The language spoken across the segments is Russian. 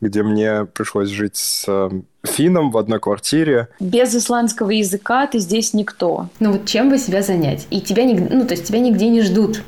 где мне пришлось жить с э, финном в одной квартире. Без исландского языка ты здесь никто. Ну вот чем бы себя занять? И тебя, ну, то есть тебя нигде не ждут.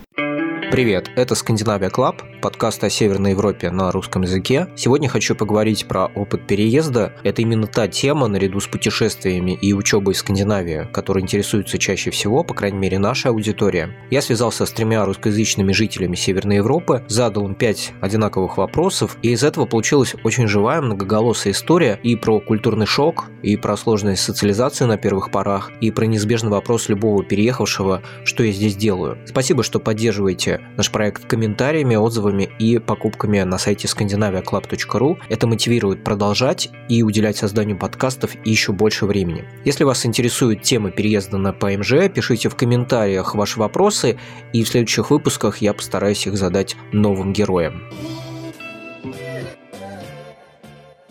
Привет, это Скандинавия Club, подкаст о Северной Европе на русском языке. Сегодня хочу поговорить про опыт переезда. Это именно та тема, наряду с путешествиями и учебой в Скандинавии, которой интересуется чаще всего, по крайней мере, наша аудитория. Я связался с тремя русскоязычными жителями Северной Европы, задал им пять одинаковых вопросов, и из этого получилась очень живая, многоголосая история и про культурный шок, и про сложность социализации на первых порах, и про неизбежный вопрос любого переехавшего, что я здесь делаю. Спасибо, что поддерживаете наш проект комментариями, отзывами и покупками на сайте skandinaviaclub.ru. Это мотивирует продолжать и уделять созданию подкастов еще больше времени. Если вас интересует тема переезда на ПМЖ, пишите в комментариях ваши вопросы, и в следующих выпусках я постараюсь их задать новым героям.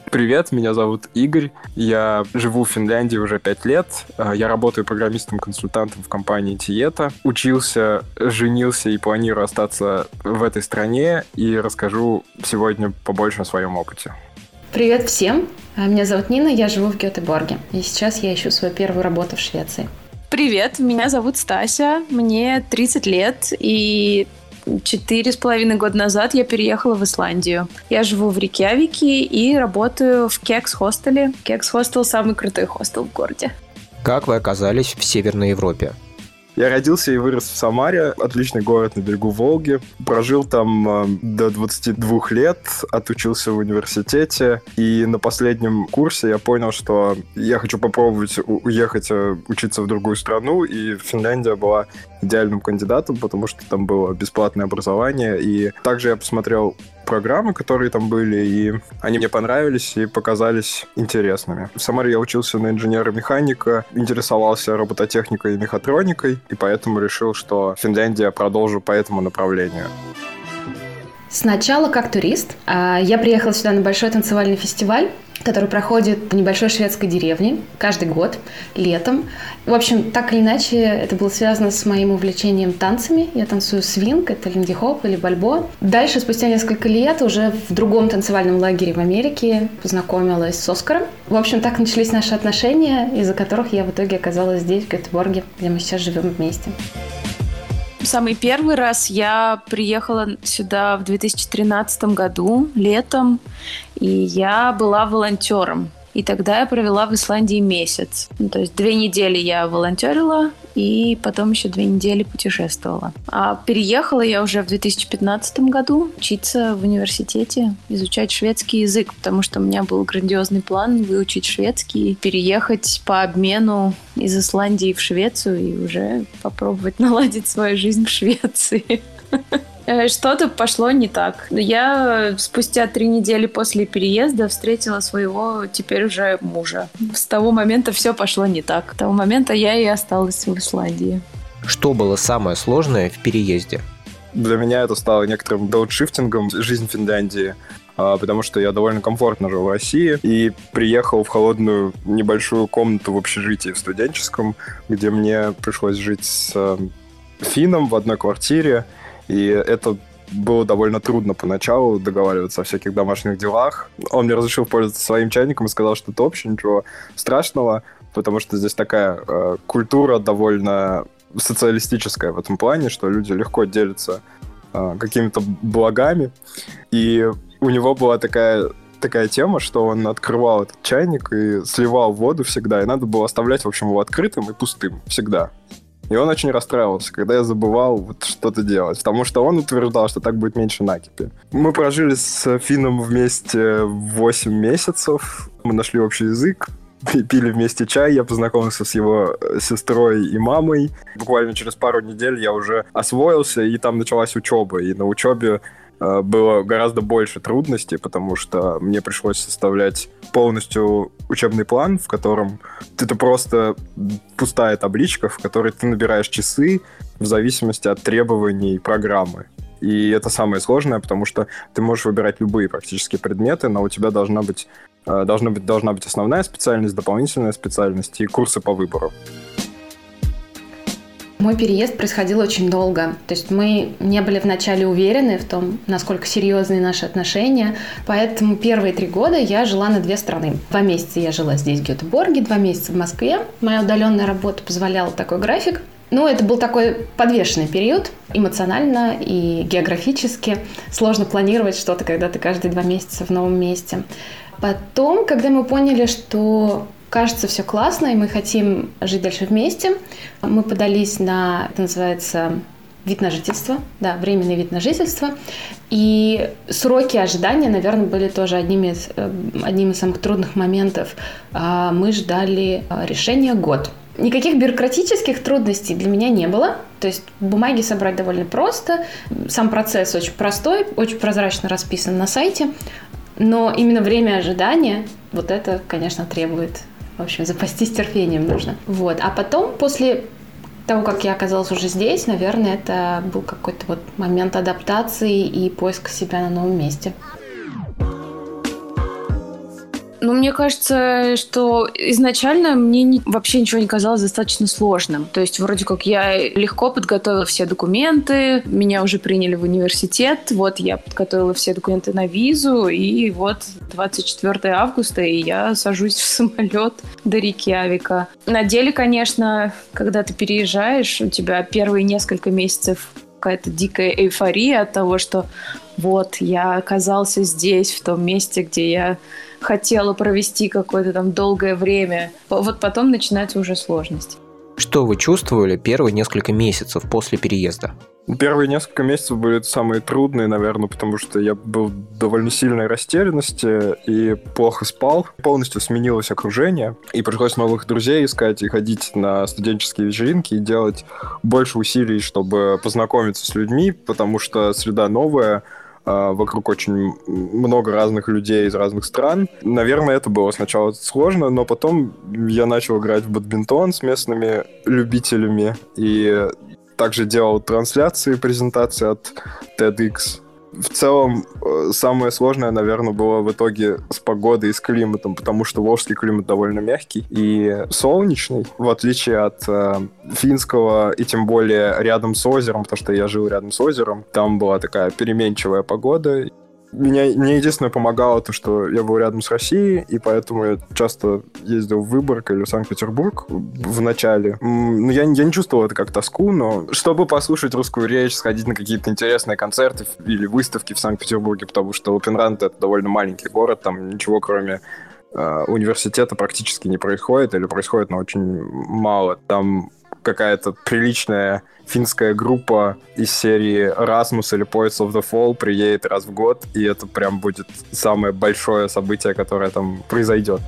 Привет, меня зовут Игорь. Я живу в Финляндии уже пять лет. А, я работаю программистом-консультантом в компании Тиета. Учился, женился и планирую остаться в этой стране. И расскажу сегодня побольше о своем опыте. Привет всем. А, меня зовут Нина, я живу в Гетеборге. И сейчас я ищу свою первую работу в Швеции. Привет, меня зовут Стася, мне 30 лет, и Четыре с половиной года назад я переехала в Исландию. Я живу в Рикьявике и работаю в Кекс-хостеле. Кекс-хостел – самый крутой хостел в городе. Как вы оказались в Северной Европе? Я родился и вырос в Самаре, отличный город на берегу Волги. Прожил там э, до 22 лет, отучился в университете. И на последнем курсе я понял, что я хочу попробовать уехать э, учиться в другую страну. И Финляндия была идеальным кандидатом, потому что там было бесплатное образование. И также я посмотрел программы, которые там были, и они мне понравились и показались интересными. В Самаре я учился на инженера-механика, интересовался робототехникой и мехатроникой, и поэтому решил, что Финляндия продолжу по этому направлению. Сначала как турист. А, я приехала сюда на большой танцевальный фестиваль, который проходит в небольшой шведской деревне каждый год, летом. В общем, так или иначе, это было связано с моим увлечением танцами. Я танцую свинг, это линди-хоп или бальбо. Дальше, спустя несколько лет, уже в другом танцевальном лагере в Америке познакомилась с Оскаром. В общем, так начались наши отношения, из-за которых я в итоге оказалась здесь, в Гетеборге, где мы сейчас живем вместе. Самый первый раз я приехала сюда в 2013 году, летом, и я была волонтером. И тогда я провела в Исландии месяц. Ну, то есть две недели я волонтерила, и потом еще две недели путешествовала. А переехала я уже в 2015 году учиться в университете, изучать шведский язык, потому что у меня был грандиозный план выучить шведский, переехать по обмену из Исландии в Швецию и уже попробовать наладить свою жизнь в Швеции. Э, что-то пошло не так. Я спустя три недели после переезда встретила своего теперь уже мужа. С того момента все пошло не так. С того момента я и осталась в Исландии. Что было самое сложное в переезде? Для меня это стало некоторым дауншифтингом жизнь Финляндии а, потому что я довольно комфортно жил в России и приехал в холодную небольшую комнату в общежитии в студенческом, где мне пришлось жить с э, финном в одной квартире, и это было довольно трудно поначалу договариваться о всяких домашних делах. Он мне разрешил пользоваться своим чайником и сказал, что это вообще ничего страшного, потому что здесь такая э, культура довольно социалистическая в этом плане, что люди легко делятся э, какими-то благами. И у него была такая такая тема, что он открывал этот чайник и сливал воду всегда, и надо было оставлять, в общем, его открытым и пустым всегда. И он очень расстраивался, когда я забывал вот что-то делать, потому что он утверждал, что так будет меньше накипи. Мы прожили с Фином вместе 8 месяцев, мы нашли общий язык, пили вместе чай, я познакомился с его э, сестрой и мамой. Буквально через пару недель я уже освоился, и там началась учеба. И на учебе было гораздо больше трудностей, потому что мне пришлось составлять полностью учебный план, в котором это просто пустая табличка, в которой ты набираешь часы в зависимости от требований программы. И это самое сложное, потому что ты можешь выбирать любые практически предметы, но у тебя должна быть, э, должна быть, должна быть основная специальность, дополнительная специальность и курсы по выбору. Мой переезд происходил очень долго. То есть мы не были вначале уверены в том, насколько серьезные наши отношения. Поэтому первые три года я жила на две страны. Два месяца я жила здесь, в Гетеборге, два месяца в Москве. Моя удаленная работа позволяла такой график. Ну, это был такой подвешенный период, эмоционально и географически. Сложно планировать что-то, когда ты каждые два месяца в новом месте. Потом, когда мы поняли, что кажется все классно, и мы хотим жить дальше вместе, мы подались на, это называется, вид на жительство, да, временный вид на жительство. И сроки ожидания, наверное, были тоже одними из, э, одним из самых трудных моментов. А, мы ждали э, решения год. Никаких бюрократических трудностей для меня не было. То есть бумаги собрать довольно просто. Сам процесс очень простой, очень прозрачно расписан на сайте. Но именно время ожидания, вот это, конечно, требует в общем, запастись терпением нужно. Вот. А потом, после того, как я оказалась уже здесь, наверное, это был какой-то вот момент адаптации и поиска себя на новом месте. Ну, мне кажется, что изначально мне не, вообще ничего не казалось достаточно сложным. То есть, вроде как я легко подготовила все документы, меня уже приняли в университет, вот я подготовила все документы на визу, и вот 24 августа, и я сажусь в самолет до реки Авика. На деле, конечно, когда ты переезжаешь, у тебя первые несколько месяцев какая-то дикая эйфория от того, что вот я оказался здесь, в том месте, где я хотела провести какое-то там долгое время. Вот потом начинаются уже сложности. Что вы чувствовали первые несколько месяцев после переезда? Первые несколько месяцев были самые трудные, наверное, потому что я был в довольно сильной растерянности и плохо спал. Полностью сменилось окружение, и пришлось новых друзей искать и ходить на студенческие вечеринки и делать больше усилий, чтобы познакомиться с людьми, потому что среда новая, вокруг очень много разных людей из разных стран. Наверное, это было сначала сложно, но потом я начал играть в бадминтон с местными любителями и также делал трансляции, презентации от TEDx в целом, э, самое сложное, наверное, было в итоге с погодой и с климатом, потому что волжский климат довольно мягкий и солнечный, в отличие от э, финского, и тем более рядом с озером, потому что я жил рядом с озером. Там была такая переменчивая погода, меня, мне единственное помогало то, что я был рядом с Россией, и поэтому я часто ездил в Выборг или в Санкт-Петербург в начале. Ну, я, я не чувствовал это как тоску, но чтобы послушать русскую речь, сходить на какие-то интересные концерты или выставки в Санкт-Петербурге, потому что Лапенрант — это довольно маленький город, там ничего кроме э, университета практически не происходит, или происходит, но очень мало. Там какая-то приличная финская группа из серии Rasmus или Poets of the Fall приедет раз в год, и это прям будет самое большое событие, которое там произойдет.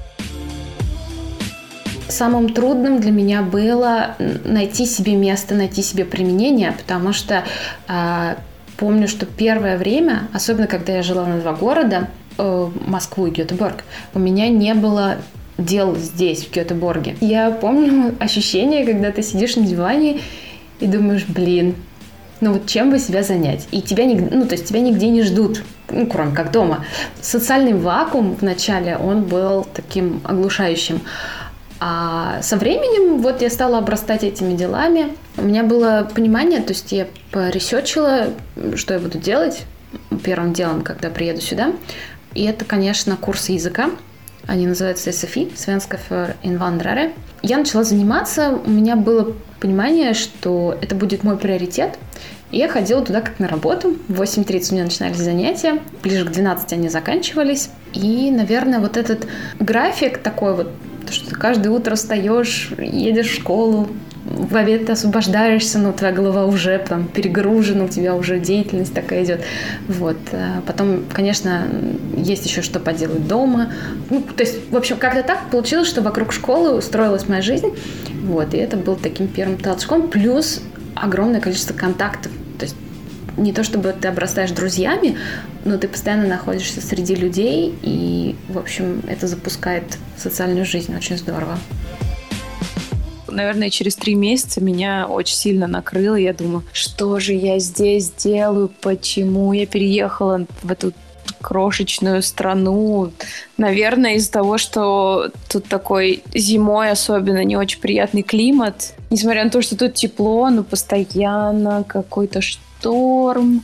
Самым трудным для меня было найти себе место, найти себе применение, потому что э, помню, что первое время, особенно когда я жила на два города, э, Москву и Гетеборг, у меня не было дел здесь, в Гетеборге. Я помню ощущение, когда ты сидишь на диване и думаешь, блин, ну вот чем бы себя занять? И тебя, ну, то есть тебя нигде не ждут, ну, кроме как дома. Социальный вакуум в начале, он был таким оглушающим. А со временем вот я стала обрастать этими делами. У меня было понимание, то есть я поресечила, что я буду делать первым делом, когда приеду сюда. И это, конечно, курсы языка. Они называются SFI, Svenska för invandrare. Я начала заниматься, у меня было понимание, что это будет мой приоритет. И я ходила туда как на работу. В 8.30 у меня начинались занятия, ближе к 12 они заканчивались. И, наверное, вот этот график такой вот, что ты каждое утро встаешь, едешь в школу, в обед ты освобождаешься, но твоя голова уже там перегружена, у тебя уже деятельность такая идет. Вот. А потом, конечно, есть еще что поделать дома. Ну, то есть, в общем, как-то так получилось, что вокруг школы устроилась моя жизнь. Вот. И это был таким первым толчком. Плюс огромное количество контактов. То есть не то чтобы ты обрастаешь друзьями, но ты постоянно находишься среди людей, и, в общем, это запускает социальную жизнь очень здорово наверное, через три месяца меня очень сильно накрыло. Я думаю, что же я здесь делаю, почему я переехала в эту крошечную страну. Наверное, из-за того, что тут такой зимой особенно не очень приятный климат. Несмотря на то, что тут тепло, но постоянно какой-то шторм,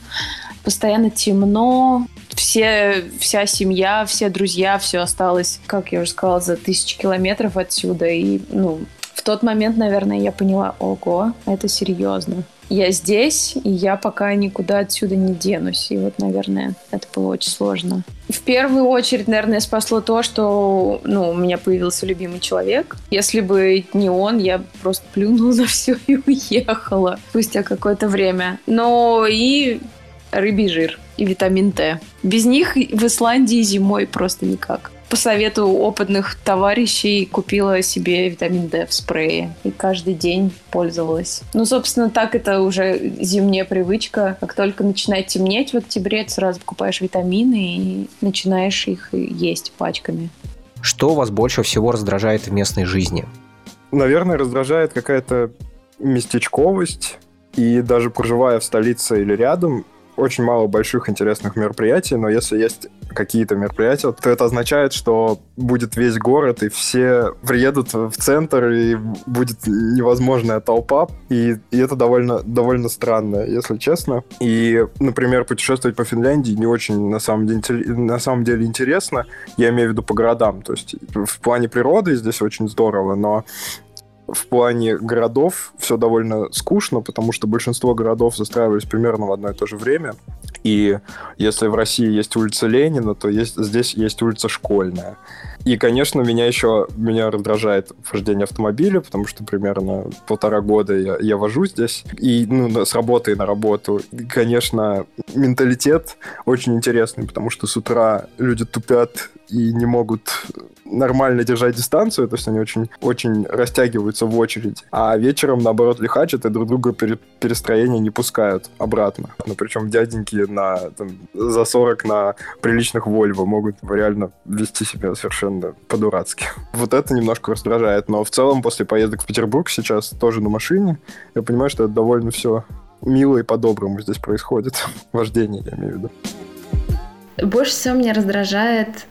постоянно темно. Все, вся семья, все друзья, все осталось, как я уже сказала, за тысячи километров отсюда. И, ну, в тот момент, наверное, я поняла, ого, это серьезно я здесь, и я пока никуда отсюда не денусь. И вот, наверное, это было очень сложно. В первую очередь, наверное, спасло то, что ну, у меня появился любимый человек. Если бы не он, я просто плюнула на все и уехала спустя какое-то время. Но и рыбий жир и витамин Т. Без них в Исландии зимой просто никак по совету опытных товарищей купила себе витамин D в спрее и каждый день пользовалась. Ну, собственно, так это уже зимняя привычка. Как только начинает темнеть в октябре, ты сразу покупаешь витамины и начинаешь их есть пачками. Что вас больше всего раздражает в местной жизни? Наверное, раздражает какая-то местечковость. И даже проживая в столице или рядом, очень мало больших интересных мероприятий, но если есть какие-то мероприятия, то это означает, что будет весь город, и все приедут в центр, и будет невозможная толпа, и, и это довольно, довольно странно, если честно. И, например, путешествовать по Финляндии не очень на самом, деле, на самом деле интересно, я имею в виду по городам, то есть в плане природы здесь очень здорово, но в плане городов все довольно скучно, потому что большинство городов застраивались примерно в одно и то же время. И если в России есть улица Ленина, то есть, здесь есть улица Школьная. И, конечно, меня еще меня раздражает вождение автомобиля, потому что примерно полтора года я, я вожу здесь. И ну, с работы на работу. И, конечно, менталитет очень интересный, потому что с утра люди тупят и не могут нормально держать дистанцию, то есть они очень, очень растягиваются в очередь. А вечером, наоборот, лихачат и друг друга пере, перестроение не пускают обратно. Ну, причем дяденьки на, там, за 40 на приличных Вольво могут реально вести себя совершенно по-дурацки. Вот это немножко раздражает, но в целом после поездок в Петербург сейчас тоже на машине, я понимаю, что это довольно все мило и по-доброму здесь происходит. Вождение, я имею в виду. Больше всего меня раздражает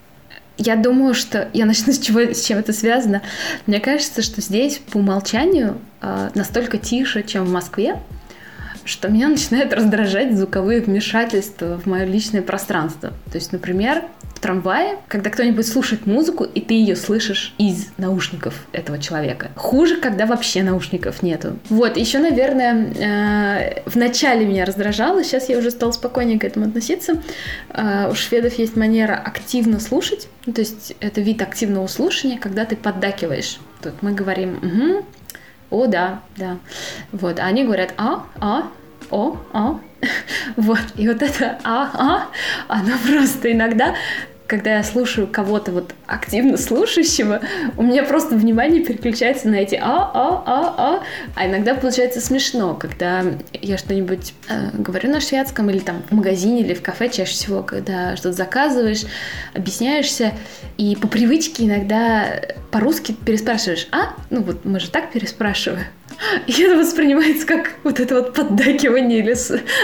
я думаю, что я начну с чего, с чем это связано. Мне кажется, что здесь по умолчанию э, настолько тише, чем в Москве, что меня начинает раздражать звуковые вмешательства в мое личное пространство. То есть, например, в трамвае, когда кто-нибудь слушает музыку, и ты ее слышишь из наушников этого человека. Хуже, когда вообще наушников нету. Вот, еще, наверное, э, в начале меня раздражало, сейчас я уже стала спокойнее к этому относиться. Э, у шведов есть манера активно слушать, ну, то есть это вид активного слушания, когда ты поддакиваешь. Тут мы говорим «угу», «о, да, да». Вот, а они говорят «а, а», «о», «а», вот, и вот это «а», «а», оно просто иногда когда я слушаю кого-то вот активно слушающего, у меня просто внимание переключается на эти а, а, а, а. А иногда получается смешно, когда я что-нибудь э, говорю на шведском или там в магазине или в кафе чаще всего, когда что-то заказываешь, объясняешься, и по привычке иногда по-русски переспрашиваешь «а?» Ну вот мы же так переспрашиваем. И это воспринимается как вот это вот поддакивание или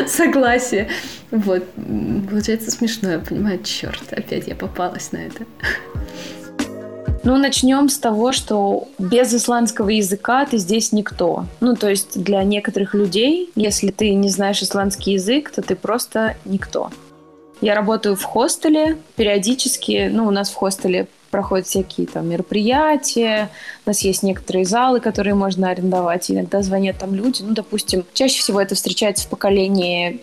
согласие. Вот. Получается смешно, я понимаю, черт, опять я попалась на это. Ну, начнем с того, что без исландского языка ты здесь никто. Ну, то есть для некоторых людей, если ты не знаешь исландский язык, то ты просто никто. Я работаю в хостеле, периодически, ну, у нас в хостеле проходят всякие там мероприятия, у нас есть некоторые залы, которые можно арендовать, иногда звонят там люди, ну, допустим, чаще всего это встречается в поколении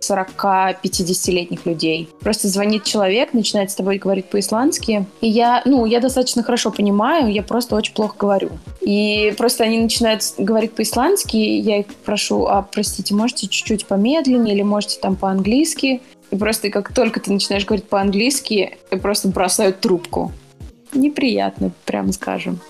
40-50-летних людей. Просто звонит человек, начинает с тобой говорить по-исландски. И я, ну, я достаточно хорошо понимаю, я просто очень плохо говорю. И просто они начинают говорить по-исландски, я их прошу, а, простите, можете чуть-чуть помедленнее или можете там по-английски? И просто как только ты начинаешь говорить по-английски, просто бросают трубку. Неприятно, прямо скажем.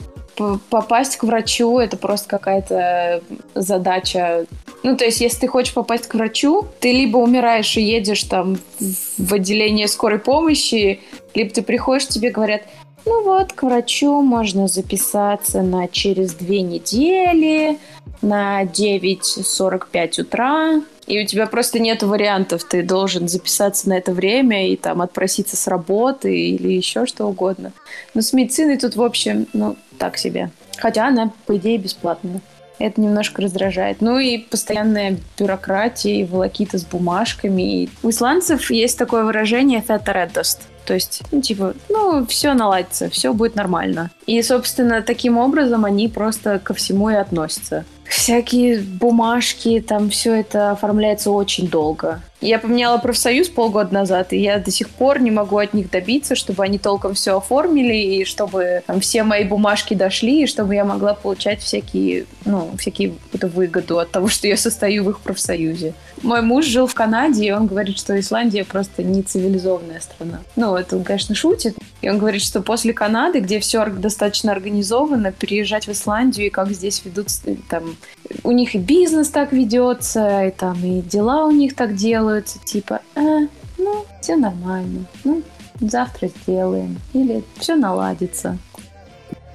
Попасть к врачу — это просто какая-то задача. Ну, то есть, если ты хочешь попасть к врачу, ты либо умираешь и едешь там в отделение скорой помощи, либо ты приходишь, тебе говорят, ну вот, к врачу можно записаться на через две недели, на 9.45 утра, И у тебя просто нет вариантов. Ты должен записаться на это время и там отпроситься с работы или еще что угодно. Но с медициной тут, в общем, ну, так себе. Хотя она, по идее, бесплатная. Это немножко раздражает. Ну и постоянная бюрократия и волокита с бумажками. У исландцев есть такое выражение «фетаредост». То есть, ну, типа, ну, все наладится, все будет нормально. И, собственно, таким образом они просто ко всему и относятся. Всякие бумажки, там все это оформляется очень долго. Я поменяла профсоюз полгода назад, и я до сих пор не могу от них добиться, чтобы они толком все оформили, и чтобы там, все мои бумажки дошли, и чтобы я могла получать всякие, ну, всякие какую-то выгоду от того, что я состою в их профсоюзе. Мой муж жил в Канаде, и он говорит, что Исландия просто не цивилизованная страна. Ну, это он, конечно, шутит. И он говорит, что после Канады, где все достаточно организовано, переезжать в Исландию, и как здесь ведут, там, у них и бизнес так ведется, и там, и дела у них так делаются, типа, э, ну, все нормально, ну, завтра сделаем, или все наладится.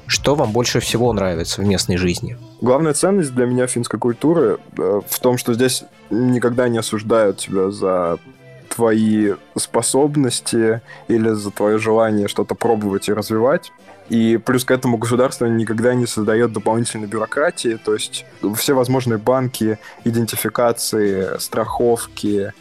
Что вам больше всего нравится в местной жизни? Главная ценность для меня финской культуры э, в том, что здесь никогда не осуждают тебя за твои способности или за твое желание что-то пробовать и развивать. И плюс к этому государство никогда не создает дополнительной бюрократии, то есть все возможные банки, идентификации, страховки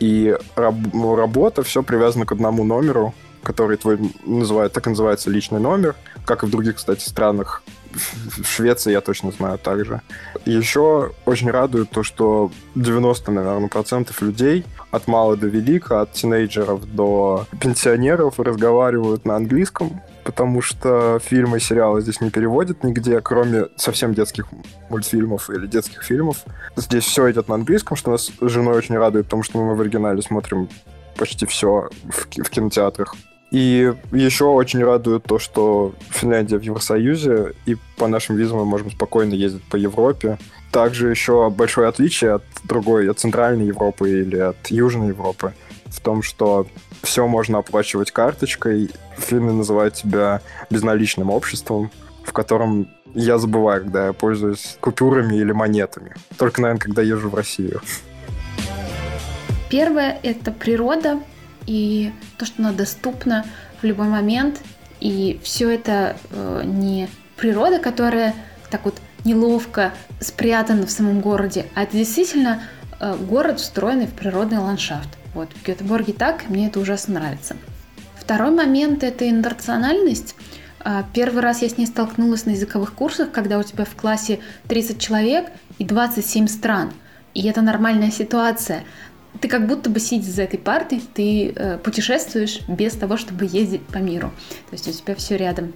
и раб- работа, все привязано к одному номеру, который твой называют, так и называется личный номер, как и в других, кстати, странах. В Швеции я точно знаю также. Еще очень радует то, что 90, наверное, процентов людей от мала до велика, от тинейджеров до пенсионеров разговаривают на английском, потому что фильмы и сериалы здесь не переводят нигде, кроме совсем детских мультфильмов или детских фильмов. Здесь все идет на английском, что нас с женой очень радует, потому что мы в оригинале смотрим почти все в, в кинотеатрах. И еще очень радует то, что Финляндия в Евросоюзе, и по нашим визам мы можем спокойно ездить по Европе. Также еще большое отличие от другой, от Центральной Европы или от Южной Европы в том, что все можно оплачивать карточкой. Финны называют себя безналичным обществом, в котором я забываю, когда я пользуюсь купюрами или монетами. Только, наверное, когда езжу в Россию. Первое – это природа и то, что она доступна в любой момент. И все это э, не природа, которая так вот неловко спрятана в самом городе, а это действительно э, город, встроенный в природный ландшафт. Вот в Гетеборге так, мне это ужасно нравится. Второй момент – это интернациональность. А, первый раз я с ней столкнулась на языковых курсах, когда у тебя в классе 30 человек и 27 стран. И это нормальная ситуация. Ты как будто бы сидя за этой партой, ты э, путешествуешь без того, чтобы ездить по миру. То есть у тебя все рядом.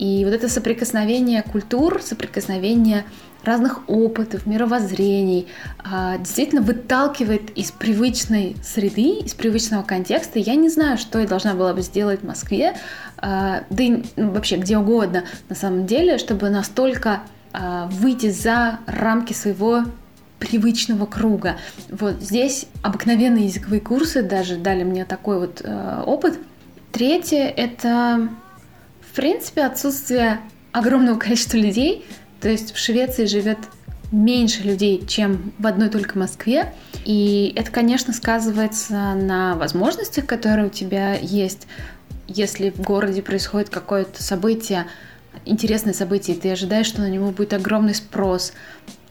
И вот это соприкосновение культур, соприкосновение разных опытов, мировоззрений, а, действительно выталкивает из привычной среды, из привычного контекста. Я не знаю, что я должна была бы сделать в Москве, а, да и ну, вообще где угодно на самом деле, чтобы настолько а, выйти за рамки своего привычного круга. Вот здесь обыкновенные языковые курсы даже дали мне такой вот опыт. Третье — это, в принципе, отсутствие огромного количества людей, то есть в Швеции живет меньше людей, чем в одной только Москве. И это, конечно, сказывается на возможностях, которые у тебя есть. Если в городе происходит какое-то событие, интересное событие, и ты ожидаешь, что на него будет огромный спрос,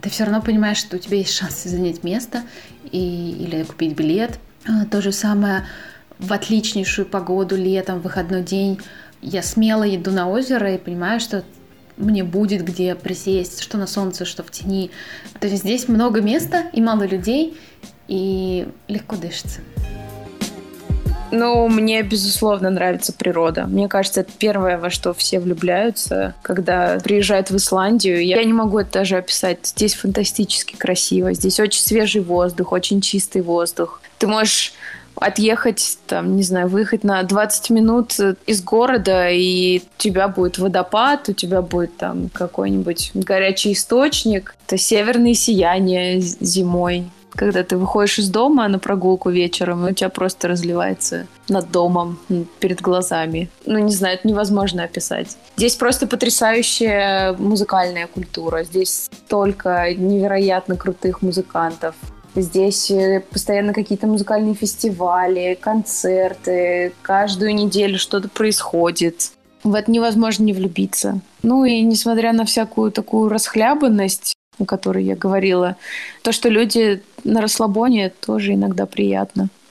ты все равно понимаешь, что у тебя есть шанс занять место и, или купить билет. А, то же самое в отличнейшую погоду летом, выходной день. Я смело иду на озеро и понимаю, что мне будет где присесть, что на солнце, что в тени. То есть здесь много места и мало людей, и легко дышится. Ну, мне, безусловно, нравится природа. Мне кажется, это первое, во что все влюбляются, когда приезжают в Исландию. Я не могу это даже описать. Здесь фантастически красиво. Здесь очень свежий воздух, очень чистый воздух. Ты можешь отъехать, там, не знаю, выехать на 20 минут из города, и у тебя будет водопад, у тебя будет там какой-нибудь горячий источник, это северное сияние зимой. Когда ты выходишь из дома на прогулку вечером, и у тебя просто разливается над домом, перед глазами. Ну, не знаю, это невозможно описать. Здесь просто потрясающая музыкальная культура. Здесь столько невероятно крутых музыкантов Здесь э, постоянно какие-то музыкальные фестивали, концерты, каждую неделю что-то происходит. В это невозможно не влюбиться. Ну и несмотря на всякую такую расхлябанность, о которой я говорила, то, что люди на расслабоне, тоже иногда приятно.